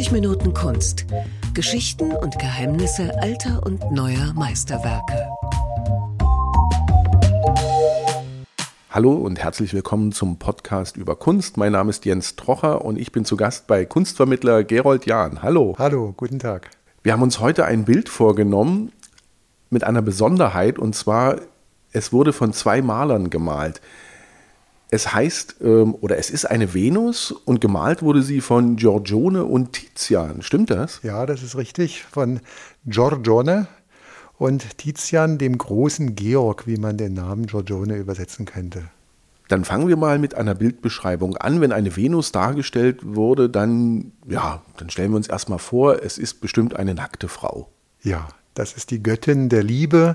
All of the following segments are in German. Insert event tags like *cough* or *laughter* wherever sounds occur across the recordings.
90 Minuten Kunst. Geschichten und Geheimnisse alter und neuer Meisterwerke. Hallo und herzlich willkommen zum Podcast über Kunst. Mein Name ist Jens Trocher und ich bin zu Gast bei Kunstvermittler Gerold Jahn. Hallo. Hallo, guten Tag. Wir haben uns heute ein Bild vorgenommen mit einer Besonderheit und zwar, es wurde von zwei Malern gemalt. Es heißt ähm, oder es ist eine Venus und gemalt wurde sie von Giorgione und Tizian. Stimmt das? Ja, das ist richtig. Von Giorgione und Tizian, dem großen Georg, wie man den Namen Giorgione übersetzen könnte. Dann fangen wir mal mit einer Bildbeschreibung an. Wenn eine Venus dargestellt wurde, dann, ja, dann stellen wir uns erstmal vor, es ist bestimmt eine nackte Frau. Ja, das ist die Göttin der Liebe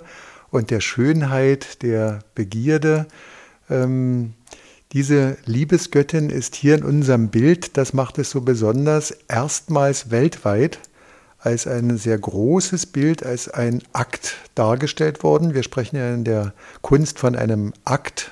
und der Schönheit, der Begierde. Ähm, diese Liebesgöttin ist hier in unserem Bild, das macht es so besonders, erstmals weltweit als ein sehr großes Bild, als ein Akt dargestellt worden. Wir sprechen ja in der Kunst von einem Akt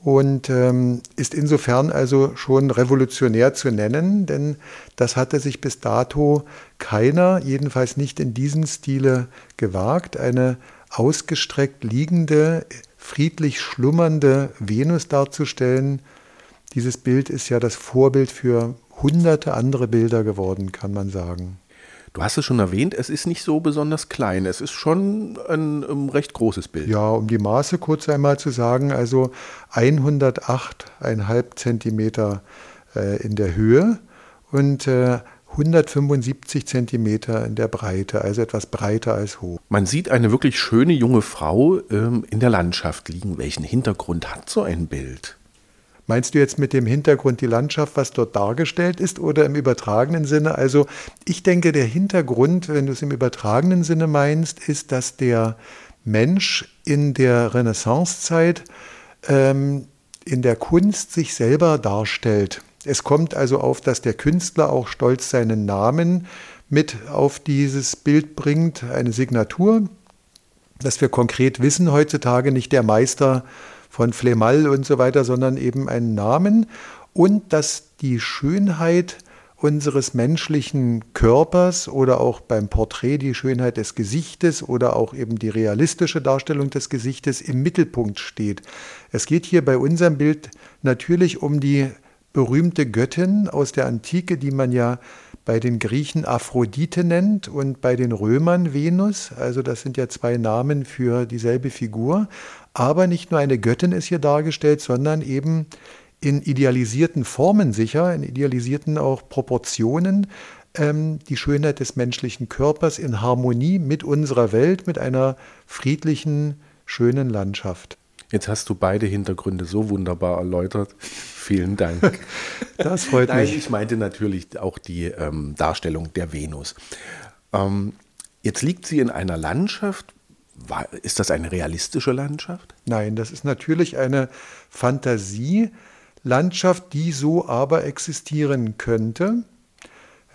und ähm, ist insofern also schon revolutionär zu nennen, denn das hatte sich bis dato keiner, jedenfalls nicht in diesem Stile, gewagt, eine ausgestreckt liegende, friedlich schlummernde Venus darzustellen. Dieses Bild ist ja das Vorbild für hunderte andere Bilder geworden, kann man sagen. Du hast es schon erwähnt, es ist nicht so besonders klein. Es ist schon ein, ein recht großes Bild. Ja, um die Maße kurz einmal zu sagen, also 108,5 Zentimeter äh, in der Höhe und äh, 175 Zentimeter in der Breite, also etwas breiter als hoch. Man sieht eine wirklich schöne junge Frau ähm, in der Landschaft liegen. Welchen Hintergrund hat so ein Bild? Meinst du jetzt mit dem Hintergrund die Landschaft, was dort dargestellt ist, oder im übertragenen Sinne? Also ich denke, der Hintergrund, wenn du es im übertragenen Sinne meinst, ist, dass der Mensch in der Renaissancezeit ähm, in der Kunst sich selber darstellt. Es kommt also auf, dass der Künstler auch stolz seinen Namen mit auf dieses Bild bringt, eine Signatur, dass wir konkret wissen heutzutage nicht der Meister von Flemal und so weiter, sondern eben einen Namen und dass die Schönheit unseres menschlichen Körpers oder auch beim Porträt die Schönheit des Gesichtes oder auch eben die realistische Darstellung des Gesichtes im Mittelpunkt steht. Es geht hier bei unserem Bild natürlich um die berühmte Göttin aus der Antike, die man ja bei den Griechen Aphrodite nennt und bei den Römern Venus. Also das sind ja zwei Namen für dieselbe Figur. Aber nicht nur eine Göttin ist hier dargestellt, sondern eben in idealisierten Formen sicher, in idealisierten auch Proportionen, ähm, die Schönheit des menschlichen Körpers in Harmonie mit unserer Welt, mit einer friedlichen, schönen Landschaft. Jetzt hast du beide Hintergründe so wunderbar erläutert. *laughs* Vielen Dank. Das freut Nein, mich. Ich meinte natürlich auch die ähm, Darstellung der Venus. Ähm, jetzt liegt sie in einer Landschaft. War, ist das eine realistische Landschaft? Nein, das ist natürlich eine Fantasielandschaft, die so aber existieren könnte.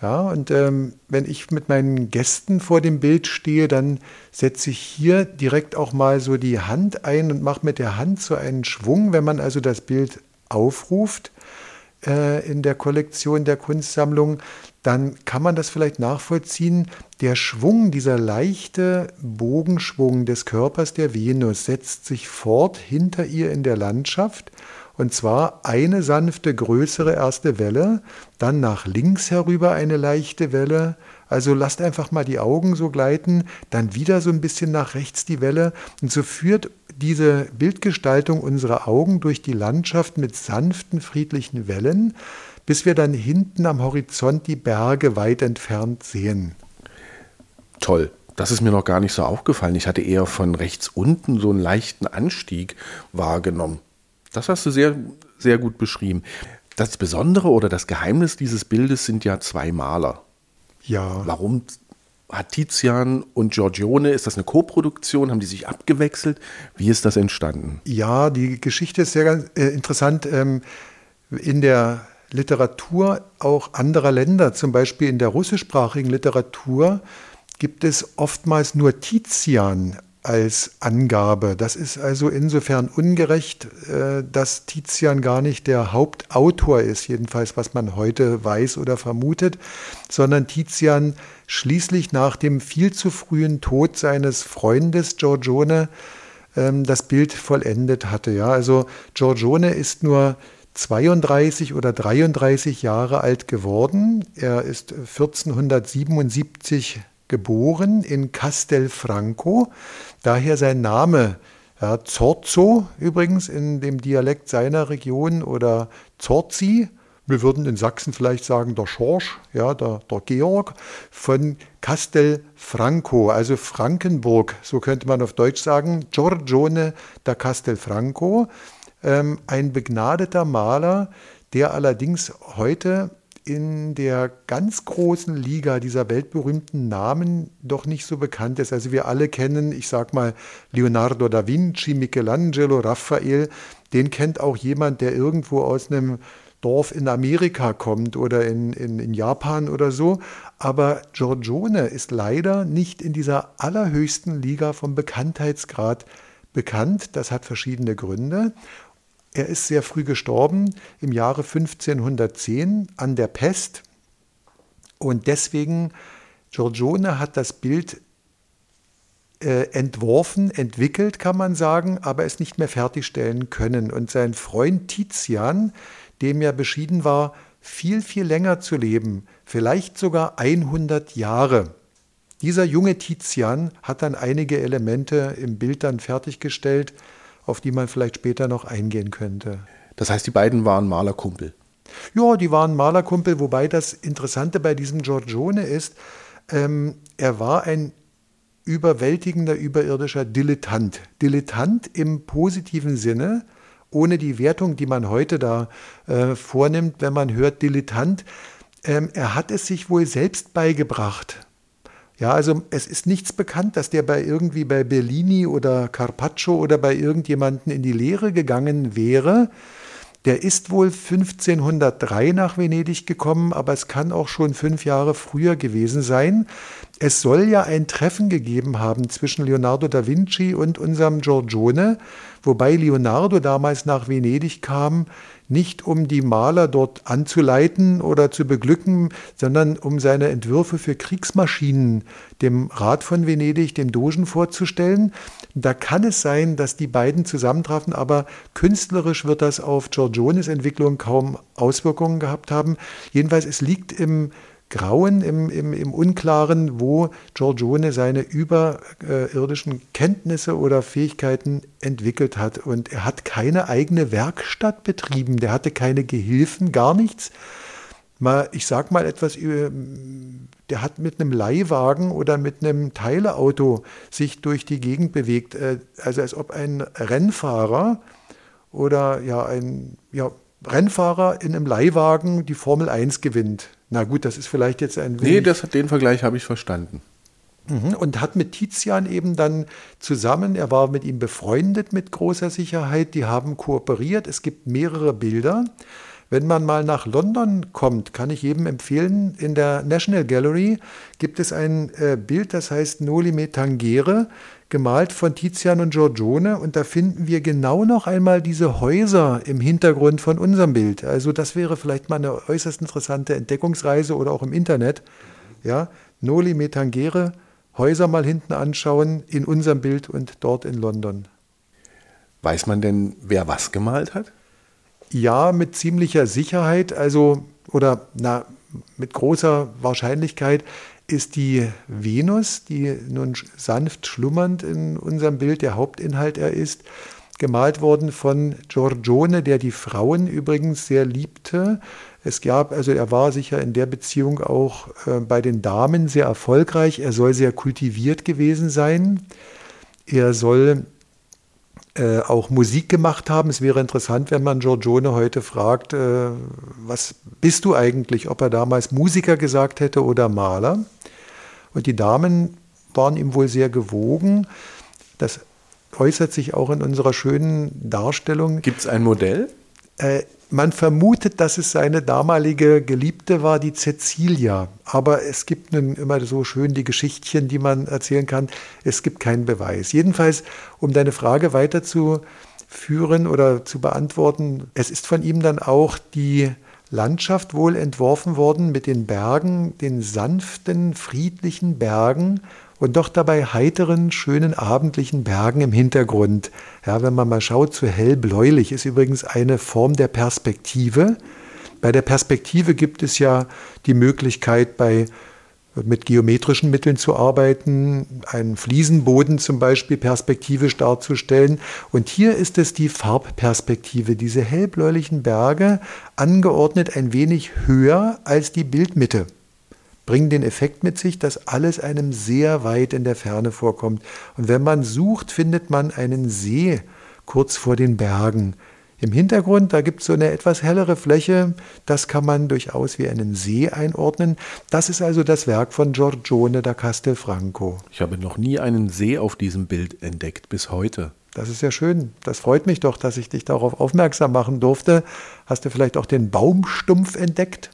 Ja, und ähm, wenn ich mit meinen Gästen vor dem Bild stehe, dann setze ich hier direkt auch mal so die Hand ein und mache mit der Hand so einen Schwung, wenn man also das Bild aufruft äh, in der Kollektion der Kunstsammlung, dann kann man das vielleicht nachvollziehen. Der Schwung, dieser leichte Bogenschwung des Körpers der Venus setzt sich fort hinter ihr in der Landschaft und zwar eine sanfte, größere erste Welle, dann nach links herüber eine leichte Welle. Also lasst einfach mal die Augen so gleiten, dann wieder so ein bisschen nach rechts die Welle. Und so führt diese Bildgestaltung unserer Augen durch die Landschaft mit sanften, friedlichen Wellen, bis wir dann hinten am Horizont die Berge weit entfernt sehen. Toll. Das ist mir noch gar nicht so aufgefallen. Ich hatte eher von rechts unten so einen leichten Anstieg wahrgenommen. Das hast du sehr, sehr gut beschrieben. Das Besondere oder das Geheimnis dieses Bildes sind ja zwei Maler. Ja. Warum hat Tizian und Giorgione, ist das eine Koproduktion? Haben die sich abgewechselt? Wie ist das entstanden? Ja, die Geschichte ist sehr äh, interessant. Ähm, in der Literatur auch anderer Länder, zum Beispiel in der russischsprachigen Literatur, gibt es oftmals nur Tizian als Angabe. Das ist also insofern ungerecht, äh, dass Tizian gar nicht der Hauptautor ist, jedenfalls was man heute weiß oder vermutet, sondern Tizian schließlich nach dem viel zu frühen Tod seines Freundes Giorgione ähm, das Bild vollendet hatte. Ja, also Giorgione ist nur 32 oder 33 Jahre alt geworden. Er ist 1477 geboren in Castelfranco, daher sein Name. Ja, Zorzo übrigens in dem Dialekt seiner Region oder Zorzi, wir würden in Sachsen vielleicht sagen der Schorsch, ja, der, der Georg von Castelfranco, also Frankenburg, so könnte man auf Deutsch sagen, Giorgione da Castelfranco, ähm, ein begnadeter Maler, der allerdings heute in der ganz großen Liga dieser weltberühmten Namen doch nicht so bekannt ist. Also wir alle kennen, ich sag mal, Leonardo da Vinci, Michelangelo, Raphael. Den kennt auch jemand, der irgendwo aus einem Dorf in Amerika kommt oder in, in, in Japan oder so. Aber Giorgione ist leider nicht in dieser allerhöchsten Liga vom Bekanntheitsgrad bekannt. Das hat verschiedene Gründe. Er ist sehr früh gestorben, im Jahre 1510 an der Pest. Und deswegen, Giorgione hat das Bild äh, entworfen, entwickelt, kann man sagen, aber es nicht mehr fertigstellen können. Und sein Freund Tizian, dem ja beschieden war, viel, viel länger zu leben, vielleicht sogar 100 Jahre. Dieser junge Tizian hat dann einige Elemente im Bild dann fertiggestellt, auf die man vielleicht später noch eingehen könnte. Das heißt, die beiden waren Malerkumpel. Ja, die waren Malerkumpel, wobei das Interessante bei diesem Giorgione ist, ähm, er war ein überwältigender überirdischer Dilettant. Dilettant im positiven Sinne, ohne die Wertung, die man heute da äh, vornimmt, wenn man hört Dilettant. Ähm, er hat es sich wohl selbst beigebracht. Ja, also es ist nichts bekannt, dass der bei irgendwie bei Bellini oder Carpaccio oder bei irgendjemanden in die Lehre gegangen wäre. Der ist wohl 1503 nach Venedig gekommen, aber es kann auch schon fünf Jahre früher gewesen sein. Es soll ja ein Treffen gegeben haben zwischen Leonardo da Vinci und unserem Giorgione, wobei Leonardo damals nach Venedig kam, nicht um die Maler dort anzuleiten oder zu beglücken, sondern um seine Entwürfe für Kriegsmaschinen dem Rat von Venedig, dem Dogen vorzustellen. Da kann es sein, dass die beiden zusammentrafen, aber künstlerisch wird das auf Giorgiones Entwicklung kaum Auswirkungen gehabt haben. Jedenfalls, es liegt im Grauen, im, im, im Unklaren, wo Giorgione seine überirdischen Kenntnisse oder Fähigkeiten entwickelt hat. Und er hat keine eigene Werkstatt betrieben, der hatte keine Gehilfen, gar nichts. Mal, ich sag mal etwas über, der hat mit einem Leihwagen oder mit einem Teileauto sich durch die Gegend bewegt. Äh, also als ob ein Rennfahrer oder ja ein ja, Rennfahrer in einem Leihwagen die Formel 1 gewinnt. Na gut, das ist vielleicht jetzt ein wenig. Nee, das, den Vergleich habe ich verstanden. Mhm, und hat mit Tizian eben dann zusammen, er war mit ihm befreundet mit großer Sicherheit, die haben kooperiert. Es gibt mehrere Bilder. Wenn man mal nach London kommt, kann ich jedem empfehlen, in der National Gallery gibt es ein äh, Bild, das heißt Noli Me Tangere gemalt von Tizian und Giorgione und da finden wir genau noch einmal diese Häuser im Hintergrund von unserem Bild. Also das wäre vielleicht mal eine äußerst interessante Entdeckungsreise oder auch im Internet. Ja, Noli Metangere, Häuser mal hinten anschauen in unserem Bild und dort in London. Weiß man denn, wer was gemalt hat? Ja, mit ziemlicher Sicherheit, also oder na, mit großer Wahrscheinlichkeit ist die Venus, die nun sanft schlummernd in unserem Bild der Hauptinhalt er ist, gemalt worden von Giorgione, der die Frauen übrigens sehr liebte. Es gab, also er war sicher in der Beziehung auch äh, bei den Damen sehr erfolgreich. Er soll sehr kultiviert gewesen sein. Er soll äh, auch Musik gemacht haben. Es wäre interessant, wenn man Giorgione heute fragt, äh, was bist du eigentlich, ob er damals Musiker gesagt hätte oder Maler. Und die Damen waren ihm wohl sehr gewogen. Das äußert sich auch in unserer schönen Darstellung. Gibt es ein Modell? Äh, man vermutet, dass es seine damalige Geliebte war, die Cecilia. Aber es gibt nun immer so schön die Geschichtchen, die man erzählen kann. Es gibt keinen Beweis. Jedenfalls, um deine Frage weiterzuführen oder zu beantworten, es ist von ihm dann auch die Landschaft wohl entworfen worden mit den Bergen, den sanften, friedlichen Bergen und doch dabei heiteren, schönen abendlichen Bergen im Hintergrund. Ja, wenn man mal schaut, zu hellbläulich ist übrigens eine Form der Perspektive. Bei der Perspektive gibt es ja die Möglichkeit, bei mit geometrischen Mitteln zu arbeiten, einen Fliesenboden zum Beispiel perspektivisch darzustellen. Und hier ist es die Farbperspektive, diese hellbläulichen Berge, angeordnet ein wenig höher als die Bildmitte, bringen den Effekt mit sich, dass alles einem sehr weit in der Ferne vorkommt. Und wenn man sucht, findet man einen See kurz vor den Bergen. Im Hintergrund, da gibt es so eine etwas hellere Fläche, das kann man durchaus wie einen See einordnen. Das ist also das Werk von Giorgione da Castelfranco. Ich habe noch nie einen See auf diesem Bild entdeckt, bis heute. Das ist ja schön. Das freut mich doch, dass ich dich darauf aufmerksam machen durfte. Hast du vielleicht auch den Baumstumpf entdeckt?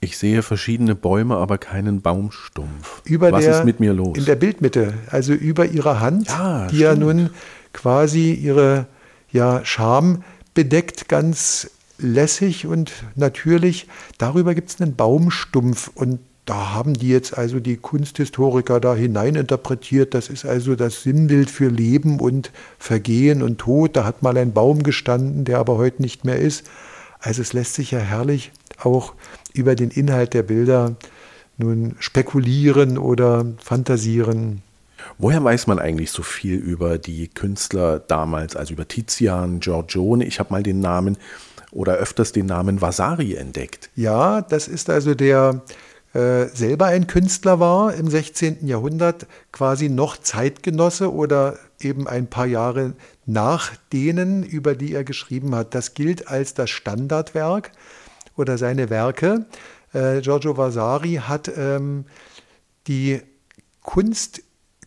Ich sehe verschiedene Bäume, aber keinen Baumstumpf. Über Was der, ist mit mir los? In der Bildmitte, also über ihrer Hand, ja, die stimmt. ja nun quasi ihre ja Scham bedeckt, ganz lässig und natürlich. Darüber gibt es einen Baumstumpf und da haben die jetzt also die Kunsthistoriker da hineininterpretiert. Das ist also das Sinnbild für Leben und Vergehen und Tod. Da hat mal ein Baum gestanden, der aber heute nicht mehr ist. Also es lässt sich ja herrlich auch über den Inhalt der Bilder nun spekulieren oder fantasieren. Woher weiß man eigentlich so viel über die Künstler damals, also über Tizian, Giorgione? Ich habe mal den Namen oder öfters den Namen Vasari entdeckt. Ja, das ist also der äh, selber ein Künstler war im 16. Jahrhundert, quasi noch Zeitgenosse oder eben ein paar Jahre nach denen, über die er geschrieben hat. Das gilt als das Standardwerk oder seine Werke. Äh, Giorgio Vasari hat ähm, die Kunst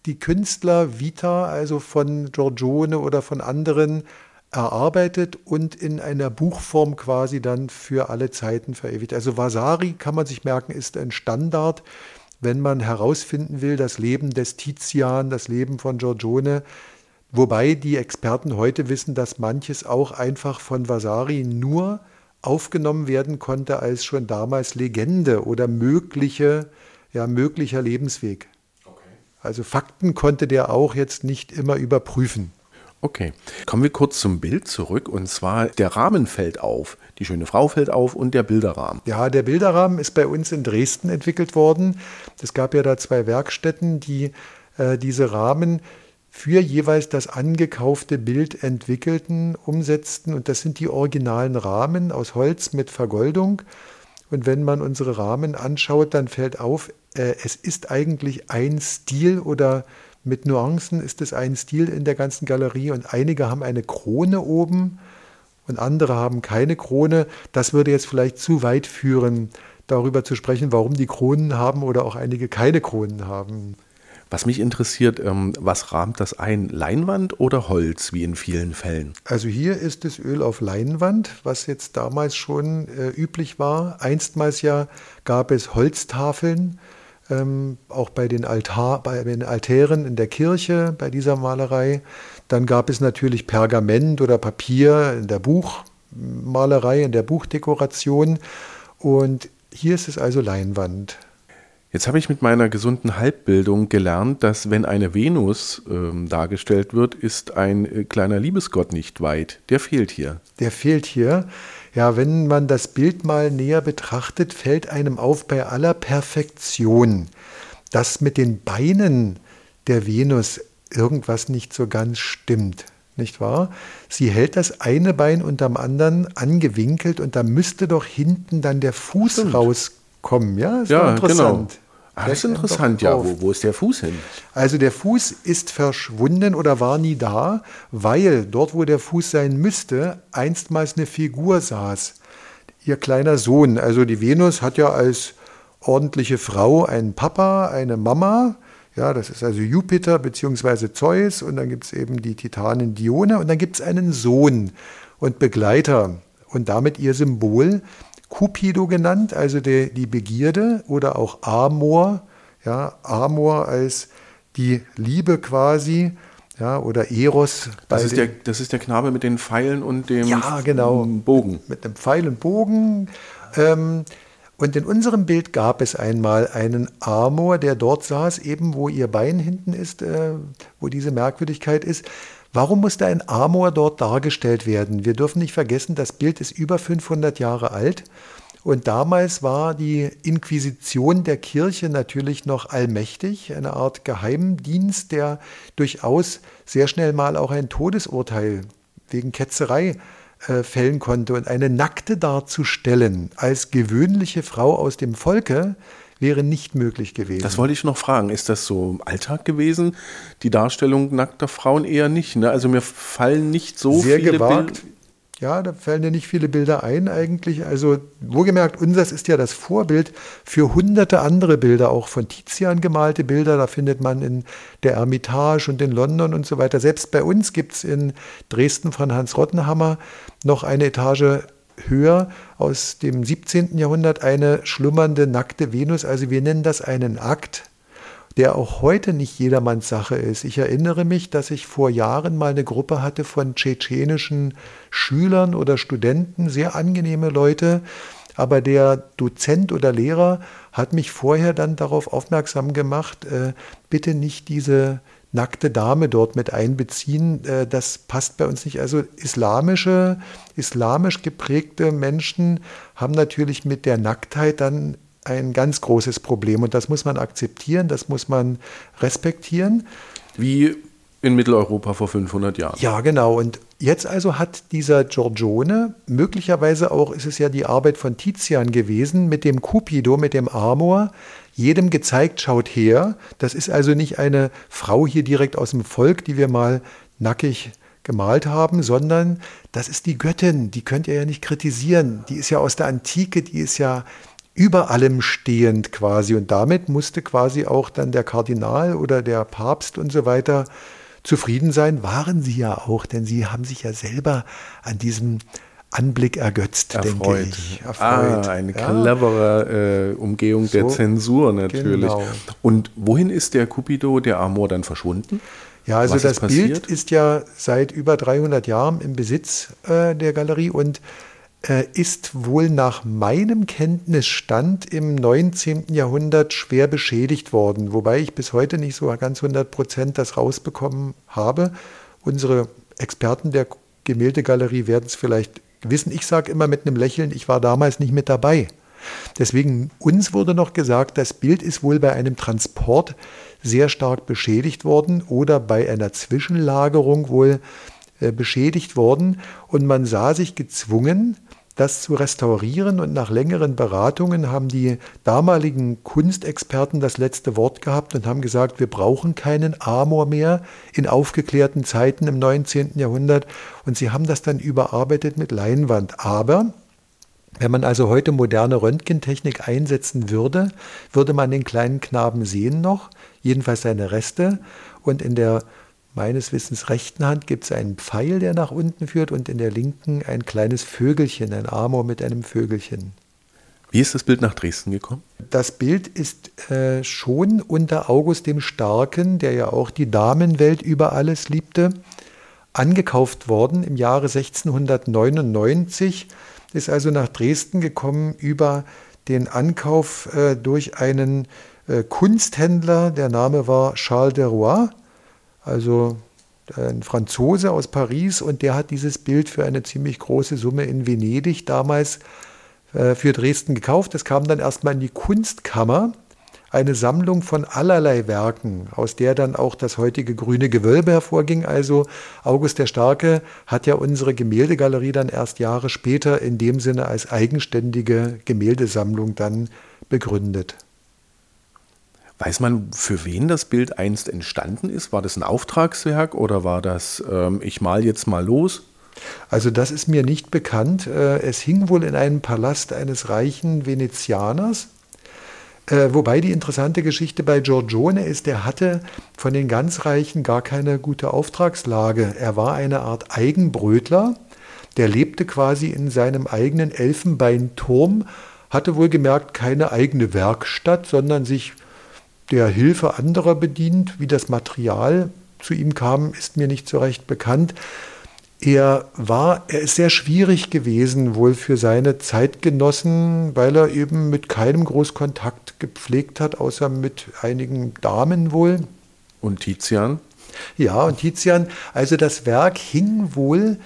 die Künstler Vita, also von Giorgione oder von anderen, erarbeitet und in einer Buchform quasi dann für alle Zeiten verewigt. Also Vasari, kann man sich merken, ist ein Standard, wenn man herausfinden will, das Leben des Tizian, das Leben von Giorgione, wobei die Experten heute wissen, dass manches auch einfach von Vasari nur aufgenommen werden konnte als schon damals Legende oder mögliche, ja, möglicher Lebensweg. Also Fakten konnte der auch jetzt nicht immer überprüfen. Okay, kommen wir kurz zum Bild zurück und zwar der Rahmen fällt auf, die schöne Frau fällt auf und der Bilderrahmen. Ja, der Bilderrahmen ist bei uns in Dresden entwickelt worden. Es gab ja da zwei Werkstätten, die äh, diese Rahmen für jeweils das angekaufte Bild entwickelten, umsetzten und das sind die originalen Rahmen aus Holz mit Vergoldung. Und wenn man unsere Rahmen anschaut, dann fällt auf, äh, es ist eigentlich ein Stil oder mit Nuancen ist es ein Stil in der ganzen Galerie und einige haben eine Krone oben und andere haben keine Krone. Das würde jetzt vielleicht zu weit führen, darüber zu sprechen, warum die Kronen haben oder auch einige keine Kronen haben. Was mich interessiert, ähm, was rahmt das ein? Leinwand oder Holz, wie in vielen Fällen? Also hier ist das Öl auf Leinwand, was jetzt damals schon äh, üblich war. Einstmals ja gab es Holztafeln ähm, auch bei den, Altar, bei den Altären in der Kirche, bei dieser Malerei. Dann gab es natürlich Pergament oder Papier in der Buchmalerei, in der Buchdekoration. Und hier ist es also Leinwand. Jetzt habe ich mit meiner gesunden Halbbildung gelernt, dass wenn eine Venus äh, dargestellt wird, ist ein äh, kleiner Liebesgott nicht weit. Der fehlt hier. Der fehlt hier. Ja, wenn man das Bild mal näher betrachtet, fällt einem auf bei aller Perfektion, dass mit den Beinen der Venus irgendwas nicht so ganz stimmt. Nicht wahr? Sie hält das eine Bein unterm anderen angewinkelt und da müsste doch hinten dann der Fuß Stimmt. rauskommen. Ja, ist ja interessant. Genau. Ah, das ist interessant, ja. Wo, wo ist der Fuß hin? Also der Fuß ist verschwunden oder war nie da, weil dort, wo der Fuß sein müsste, einstmals eine Figur saß. Ihr kleiner Sohn. Also die Venus hat ja als ordentliche Frau einen Papa, eine Mama. Ja, das ist also Jupiter bzw. Zeus und dann gibt es eben die Titanin Dione und dann gibt es einen Sohn. und Begleiter und damit ihr Symbol Cupido genannt, also die, die Begierde oder auch Amor, ja, Amor als die Liebe quasi, ja, oder Eros. Das ist, der, das ist der Knabe mit den Pfeilen und dem ja, genau, Bogen. Mit dem Pfeil und Bogen. Ähm, und in unserem Bild gab es einmal einen Amor, der dort saß, eben wo ihr Bein hinten ist, äh, wo diese Merkwürdigkeit ist. Warum musste ein Amor dort dargestellt werden? Wir dürfen nicht vergessen, das Bild ist über 500 Jahre alt. Und damals war die Inquisition der Kirche natürlich noch allmächtig, eine Art Geheimdienst, der durchaus sehr schnell mal auch ein Todesurteil wegen Ketzerei äh, fällen konnte. Und eine Nackte darzustellen als gewöhnliche Frau aus dem Volke, wäre nicht möglich gewesen. Das wollte ich noch fragen. Ist das so Alltag gewesen? Die Darstellung nackter Frauen eher nicht. Ne? Also mir fallen nicht so Sehr viele gewagt. Bilder. Ja, da fallen ja nicht viele Bilder ein eigentlich. Also wohlgemerkt, unseres ist ja das Vorbild für hunderte andere Bilder, auch von Tizian gemalte Bilder. Da findet man in der Ermitage und in London und so weiter. Selbst bei uns gibt es in Dresden von Hans Rottenhammer noch eine Etage höher aus dem 17. Jahrhundert eine schlummernde nackte Venus. Also wir nennen das einen Akt der auch heute nicht jedermanns Sache ist. Ich erinnere mich, dass ich vor Jahren mal eine Gruppe hatte von tschetschenischen Schülern oder Studenten, sehr angenehme Leute, aber der Dozent oder Lehrer hat mich vorher dann darauf aufmerksam gemacht, äh, bitte nicht diese nackte Dame dort mit einbeziehen. Äh, das passt bei uns nicht. Also islamische, islamisch geprägte Menschen haben natürlich mit der Nacktheit dann ein ganz großes Problem und das muss man akzeptieren, das muss man respektieren. Wie in Mitteleuropa vor 500 Jahren. Ja, genau. Und jetzt also hat dieser Giorgione, möglicherweise auch ist es ja die Arbeit von Tizian gewesen, mit dem Cupido, mit dem Amor, jedem gezeigt, schaut her. Das ist also nicht eine Frau hier direkt aus dem Volk, die wir mal nackig gemalt haben, sondern das ist die Göttin, die könnt ihr ja nicht kritisieren. Die ist ja aus der Antike, die ist ja über allem stehend quasi. Und damit musste quasi auch dann der Kardinal oder der Papst und so weiter zufrieden sein. Waren sie ja auch, denn sie haben sich ja selber an diesem Anblick ergötzt, Erfreut. denke ich. Erfreut. Ah, eine ja. clevere äh, Umgehung so, der Zensur natürlich. Genau. Und wohin ist der Cupido, der Amor, dann verschwunden? Ja, also Was das Bild ist ja seit über 300 Jahren im Besitz äh, der Galerie und ist wohl nach meinem Kenntnisstand im 19. Jahrhundert schwer beschädigt worden, wobei ich bis heute nicht so ganz 100 Prozent das rausbekommen habe. Unsere Experten der Gemäldegalerie werden es vielleicht wissen. Ich sage immer mit einem Lächeln, ich war damals nicht mit dabei. Deswegen uns wurde noch gesagt, das Bild ist wohl bei einem Transport sehr stark beschädigt worden oder bei einer Zwischenlagerung wohl äh, beschädigt worden und man sah sich gezwungen, das zu restaurieren. Und nach längeren Beratungen haben die damaligen Kunstexperten das letzte Wort gehabt und haben gesagt, wir brauchen keinen Amor mehr in aufgeklärten Zeiten im 19. Jahrhundert. Und sie haben das dann überarbeitet mit Leinwand. Aber wenn man also heute moderne Röntgentechnik einsetzen würde, würde man den kleinen Knaben sehen noch, jedenfalls seine Reste. Und in der meines Wissens rechten Hand gibt es einen Pfeil, der nach unten führt und in der linken ein kleines Vögelchen, ein Amor mit einem Vögelchen. Wie ist das Bild nach Dresden gekommen? Das Bild ist äh, schon unter August dem Starken, der ja auch die Damenwelt über alles liebte, angekauft worden im Jahre 1699, ist also nach Dresden gekommen über den Ankauf äh, durch einen äh, Kunsthändler, der Name war Charles de Roy also ein Franzose aus Paris und der hat dieses Bild für eine ziemlich große Summe in Venedig damals äh, für Dresden gekauft. Es kam dann erstmal in die Kunstkammer, eine Sammlung von allerlei Werken, aus der dann auch das heutige grüne Gewölbe hervorging. Also August der Starke hat ja unsere Gemäldegalerie dann erst Jahre später in dem Sinne als eigenständige Gemäldesammlung dann begründet. Weiß man, für wen das Bild einst entstanden ist? War das ein Auftragswerk oder war das, ähm, ich mal jetzt mal los? Also das ist mir nicht bekannt. Äh, es hing wohl in einem Palast eines reichen Venezianers. Äh, wobei die interessante Geschichte bei Giorgione ist, er hatte von den ganz Reichen gar keine gute Auftragslage. Er war eine Art Eigenbrötler. Der lebte quasi in seinem eigenen Elfenbeinturm, hatte wohl gemerkt keine eigene Werkstatt, sondern sich der Hilfe anderer bedient. Wie das Material zu ihm kam, ist mir nicht so recht bekannt. Er war, er ist sehr schwierig gewesen, wohl für seine Zeitgenossen, weil er eben mit keinem Großkontakt gepflegt hat, außer mit einigen Damen wohl. Und Tizian? Ja, und Tizian, also das Werk hing wohl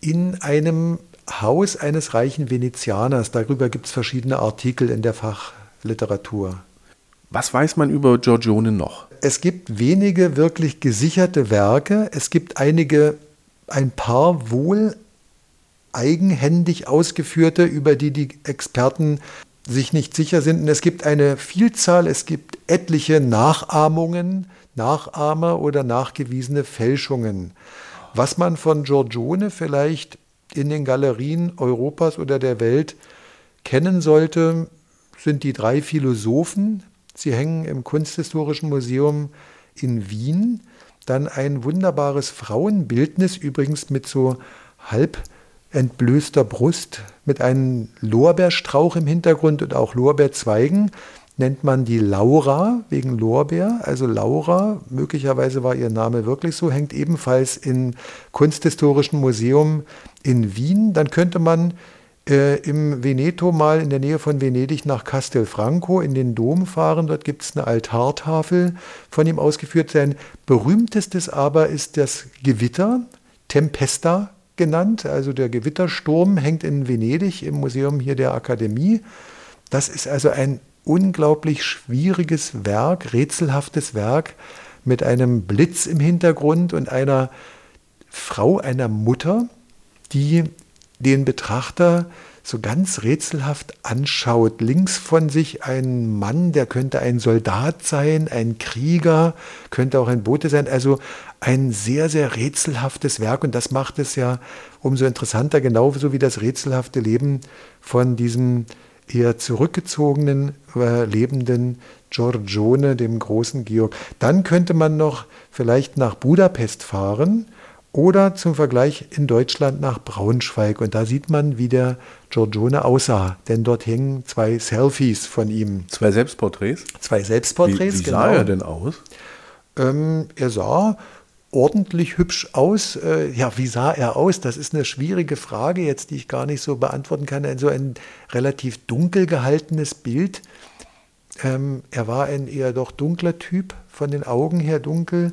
in einem Haus eines reichen Venezianers. Darüber gibt es verschiedene Artikel in der Fachliteratur. Was weiß man über Giorgione noch? Es gibt wenige wirklich gesicherte Werke. Es gibt einige, ein paar wohl eigenhändig ausgeführte, über die die Experten sich nicht sicher sind. Und es gibt eine Vielzahl, es gibt etliche Nachahmungen, Nachahmer oder nachgewiesene Fälschungen. Was man von Giorgione vielleicht in den Galerien Europas oder der Welt kennen sollte, sind die drei Philosophen, Sie hängen im Kunsthistorischen Museum in Wien. Dann ein wunderbares Frauenbildnis, übrigens mit so halb entblößter Brust, mit einem Lorbeerstrauch im Hintergrund und auch Lorbeerzweigen. Nennt man die Laura wegen Lorbeer. Also Laura, möglicherweise war ihr Name wirklich so, hängt ebenfalls im Kunsthistorischen Museum in Wien. Dann könnte man äh, im Veneto mal in der Nähe von Venedig nach Castelfranco in den Dom fahren. Dort gibt es eine Altartafel von ihm ausgeführt. Sein berühmtestes aber ist das Gewitter, Tempesta genannt. Also der Gewittersturm hängt in Venedig im Museum hier der Akademie. Das ist also ein unglaublich schwieriges Werk, rätselhaftes Werk mit einem Blitz im Hintergrund und einer Frau, einer Mutter, die den Betrachter so ganz rätselhaft anschaut. Links von sich ein Mann, der könnte ein Soldat sein, ein Krieger, könnte auch ein Bote sein. Also ein sehr, sehr rätselhaftes Werk und das macht es ja umso interessanter, genauso wie das rätselhafte Leben von diesem eher zurückgezogenen, äh, lebenden Giorgione, dem großen Georg. Dann könnte man noch vielleicht nach Budapest fahren oder zum Vergleich in Deutschland nach Braunschweig. Und da sieht man, wie der Giorgione aussah. Denn dort hängen zwei Selfies von ihm. Zwei Selbstporträts? Zwei Selbstporträts, wie, wie genau. sah er denn aus? Ähm, er sah ordentlich hübsch aus. Äh, ja, wie sah er aus? Das ist eine schwierige Frage jetzt, die ich gar nicht so beantworten kann. So ein relativ dunkel gehaltenes Bild. Ähm, er war ein eher doch dunkler Typ, von den Augen her dunkel.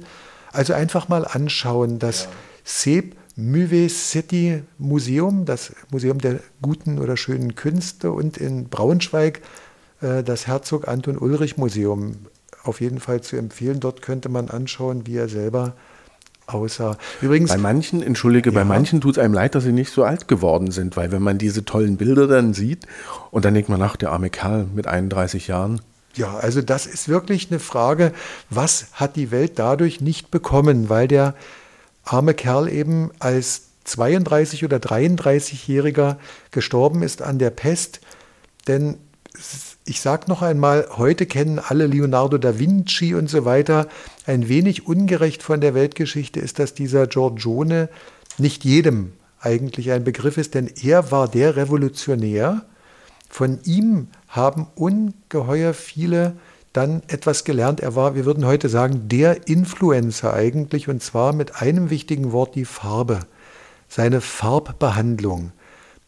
Also einfach mal anschauen, dass ja Seb Müve City Museum, das Museum der guten oder schönen Künste und in Braunschweig äh, das Herzog Anton Ulrich Museum. Auf jeden Fall zu empfehlen. Dort könnte man anschauen, wie er selber aussah. Übrigens. Bei manchen, entschuldige, ja. bei manchen tut es einem leid, dass sie nicht so alt geworden sind, weil wenn man diese tollen Bilder dann sieht und dann denkt man nach, der arme Kerl mit 31 Jahren. Ja, also das ist wirklich eine Frage, was hat die Welt dadurch nicht bekommen, weil der arme Kerl eben als 32 oder 33-Jähriger gestorben ist an der Pest. Denn ich sage noch einmal, heute kennen alle Leonardo da Vinci und so weiter. Ein wenig ungerecht von der Weltgeschichte ist, dass dieser Giorgione nicht jedem eigentlich ein Begriff ist, denn er war der Revolutionär. Von ihm haben ungeheuer viele dann etwas gelernt. Er war, wir würden heute sagen, der Influencer eigentlich, und zwar mit einem wichtigen Wort, die Farbe, seine Farbbehandlung.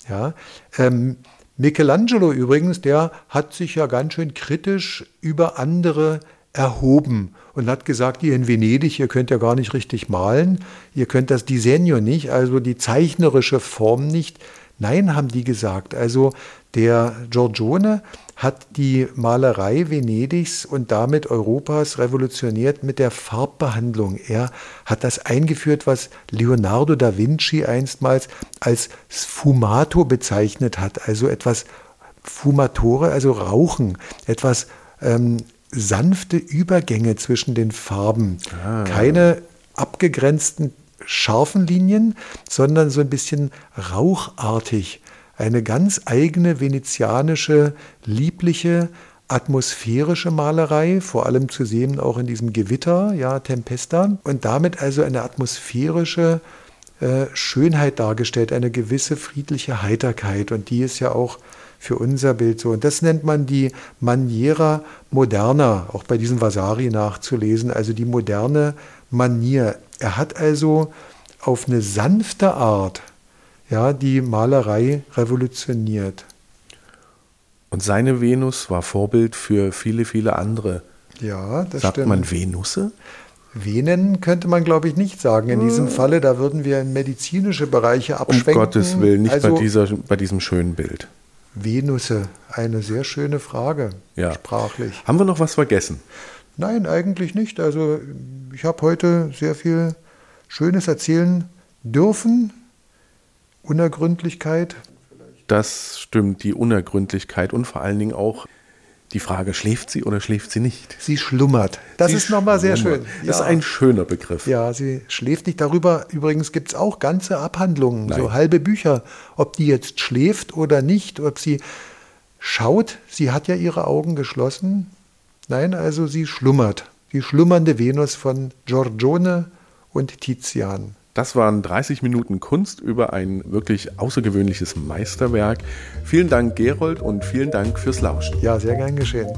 Ja, ähm, Michelangelo übrigens, der hat sich ja ganz schön kritisch über andere erhoben und hat gesagt, ihr in Venedig, ihr könnt ja gar nicht richtig malen, ihr könnt das Disegno nicht, also die zeichnerische Form nicht. Nein, haben die gesagt. Also der Giorgione hat die Malerei Venedigs und damit Europas revolutioniert mit der Farbbehandlung. Er hat das eingeführt, was Leonardo da Vinci einstmals als Sfumato bezeichnet hat, also etwas Fumatore, also Rauchen, etwas ähm, sanfte Übergänge zwischen den Farben, ah. keine abgegrenzten scharfen Linien, sondern so ein bisschen rauchartig eine ganz eigene venezianische, liebliche, atmosphärische Malerei, vor allem zu sehen auch in diesem Gewitter, ja, Tempesta, und damit also eine atmosphärische äh, Schönheit dargestellt, eine gewisse friedliche Heiterkeit. Und die ist ja auch für unser Bild so. Und das nennt man die Maniera Moderna, auch bei diesem Vasari nachzulesen, also die moderne Manier. Er hat also auf eine sanfte Art ja, die Malerei revolutioniert. Und seine Venus war Vorbild für viele, viele andere. Ja, das Sagt stimmt. man Venusse? Venen könnte man, glaube ich, nicht sagen. In diesem Falle, da würden wir in medizinische Bereiche Um abschwenken. Gottes Willen, nicht also, bei, dieser, bei diesem schönen Bild. Venusse, eine sehr schöne Frage, Ja. sprachlich. Haben wir noch was vergessen? Nein, eigentlich nicht. Also ich habe heute sehr viel Schönes erzählen dürfen. Unergründlichkeit. Das stimmt, die Unergründlichkeit und vor allen Dingen auch die Frage, schläft sie oder schläft sie nicht? Sie schlummert. Das Sie ist nochmal sehr schön. schlummert. Das ist ein schöner Begriff. Ja, sie schläft nicht darüber. Übrigens gibt es auch ganze Abhandlungen, Nein. so halbe Bücher, ob die jetzt schläft oder nicht, ob sie schaut. Sie hat ja ihre Augen geschlossen. Nein, also sie schlummert. Die schlummernde Venus von Giorgione und Tizian. Das waren 30 Minuten Kunst über ein wirklich außergewöhnliches Meisterwerk. Vielen Dank, Gerold, und vielen Dank fürs Lauschen. Ja, sehr gern geschehen.